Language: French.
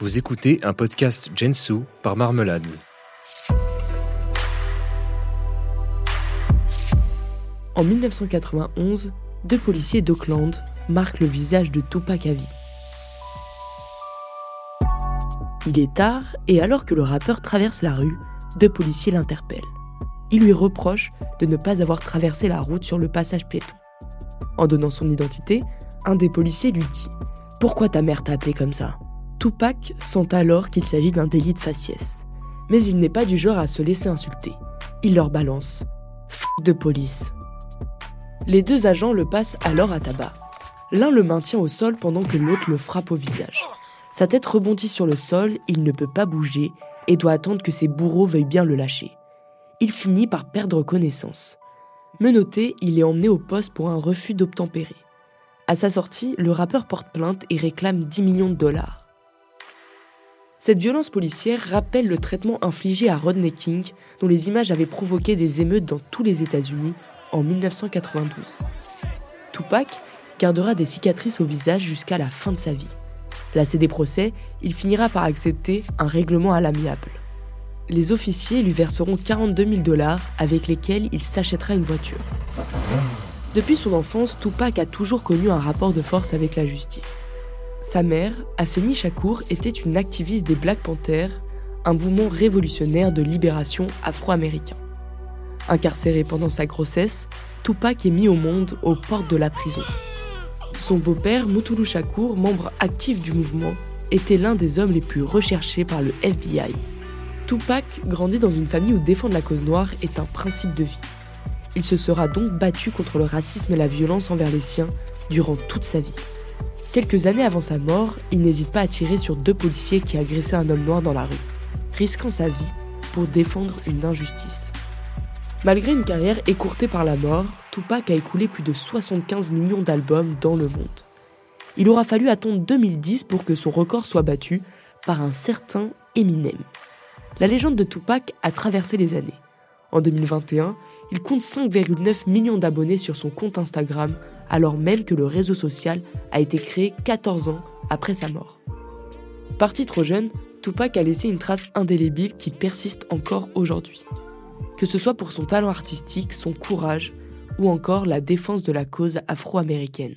Vous écoutez un podcast Gensu par Marmelade. En 1991, deux policiers d'Auckland marquent le visage de Tupac Avi. Il est tard et alors que le rappeur traverse la rue, deux policiers l'interpellent. Ils lui reprochent de ne pas avoir traversé la route sur le passage piéton. En donnant son identité, un des policiers lui dit Pourquoi ta mère t'a appelé comme ça? Tupac sent alors qu'il s'agit d'un délit de faciès. Mais il n'est pas du genre à se laisser insulter. Il leur balance F de police. Les deux agents le passent alors à tabac. L'un le maintient au sol pendant que l'autre le frappe au visage. Sa tête rebondit sur le sol, il ne peut pas bouger et doit attendre que ses bourreaux veuillent bien le lâcher. Il finit par perdre connaissance. Menotté, il est emmené au poste pour un refus d'obtempérer. À sa sortie, le rappeur porte plainte et réclame 10 millions de dollars. Cette violence policière rappelle le traitement infligé à Rodney King, dont les images avaient provoqué des émeutes dans tous les États-Unis en 1992. Tupac gardera des cicatrices au visage jusqu'à la fin de sa vie. Lassé des procès, il finira par accepter un règlement à l'amiable. Les officiers lui verseront 42 000 dollars avec lesquels il s'achètera une voiture. Depuis son enfance, Tupac a toujours connu un rapport de force avec la justice. Sa mère, Afeni Shakur, était une activiste des Black Panthers, un mouvement révolutionnaire de libération afro-américain. Incarcéré pendant sa grossesse, Tupac est mis au monde aux portes de la prison. Son beau-père, Mutulu Shakur, membre actif du mouvement, était l'un des hommes les plus recherchés par le FBI. Tupac grandit dans une famille où défendre la cause noire est un principe de vie. Il se sera donc battu contre le racisme et la violence envers les siens durant toute sa vie. Quelques années avant sa mort, il n'hésite pas à tirer sur deux policiers qui agressaient un homme noir dans la rue, risquant sa vie pour défendre une injustice. Malgré une carrière écourtée par la mort, Tupac a écoulé plus de 75 millions d'albums dans le monde. Il aura fallu attendre 2010 pour que son record soit battu par un certain Eminem. La légende de Tupac a traversé les années. En 2021, il compte 5,9 millions d'abonnés sur son compte Instagram, alors même que le réseau social a été créé 14 ans après sa mort. Parti trop jeune, Tupac a laissé une trace indélébile qui persiste encore aujourd'hui. Que ce soit pour son talent artistique, son courage ou encore la défense de la cause afro-américaine.